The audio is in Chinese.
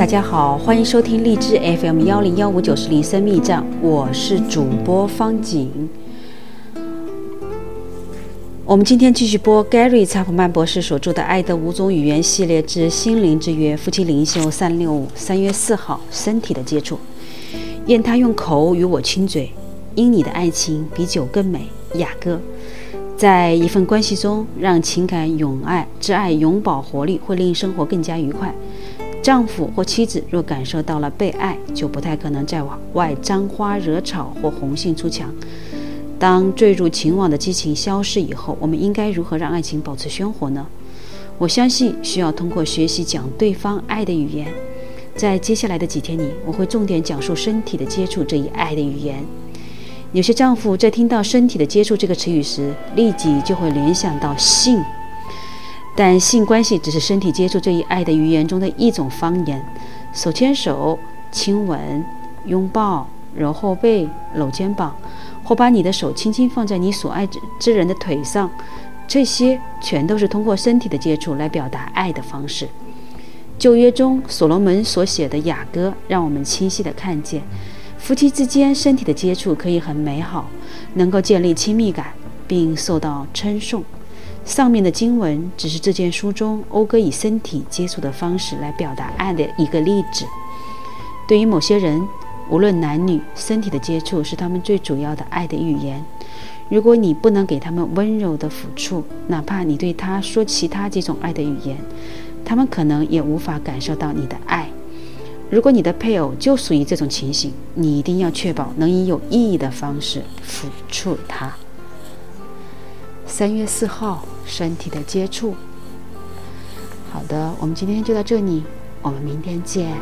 大家好，欢迎收听荔枝 FM 幺零幺五九四零生密站，我是主播方景。我们今天继续播 Gary 查普曼博士所著的《爱的五种语言》系列之心灵之约夫妻灵修三六五三月四号身体的接触。愿他用口与我亲嘴，因你的爱情比酒更美。雅歌，在一份关系中，让情感永爱之爱永葆活力，会令生活更加愉快。丈夫或妻子若感受到了被爱，就不太可能再往外沾花惹草或红杏出墙。当坠入情网的激情消逝以后，我们应该如何让爱情保持鲜活呢？我相信需要通过学习讲对方爱的语言。在接下来的几天里，我会重点讲述身体的接触这一爱的语言。有些丈夫在听到“身体的接触”这个词语时，立即就会联想到性。但性关系只是身体接触这一爱的语言中的一种方言，手牵手、亲吻、拥抱、揉后背、搂肩膀，或把你的手轻轻放在你所爱之之人的腿上，这些全都是通过身体的接触来表达爱的方式。旧约中所罗门所写的雅歌，让我们清晰地看见，夫妻之间身体的接触可以很美好，能够建立亲密感，并受到称颂。上面的经文只是这件书中讴歌以身体接触的方式来表达爱的一个例子。对于某些人，无论男女，身体的接触是他们最主要的爱的语言。如果你不能给他们温柔的抚触，哪怕你对他说其他几种爱的语言，他们可能也无法感受到你的爱。如果你的配偶就属于这种情形，你一定要确保能以有意义的方式抚触他。三月四号，身体的接触。好的，我们今天就到这里，我们明天见。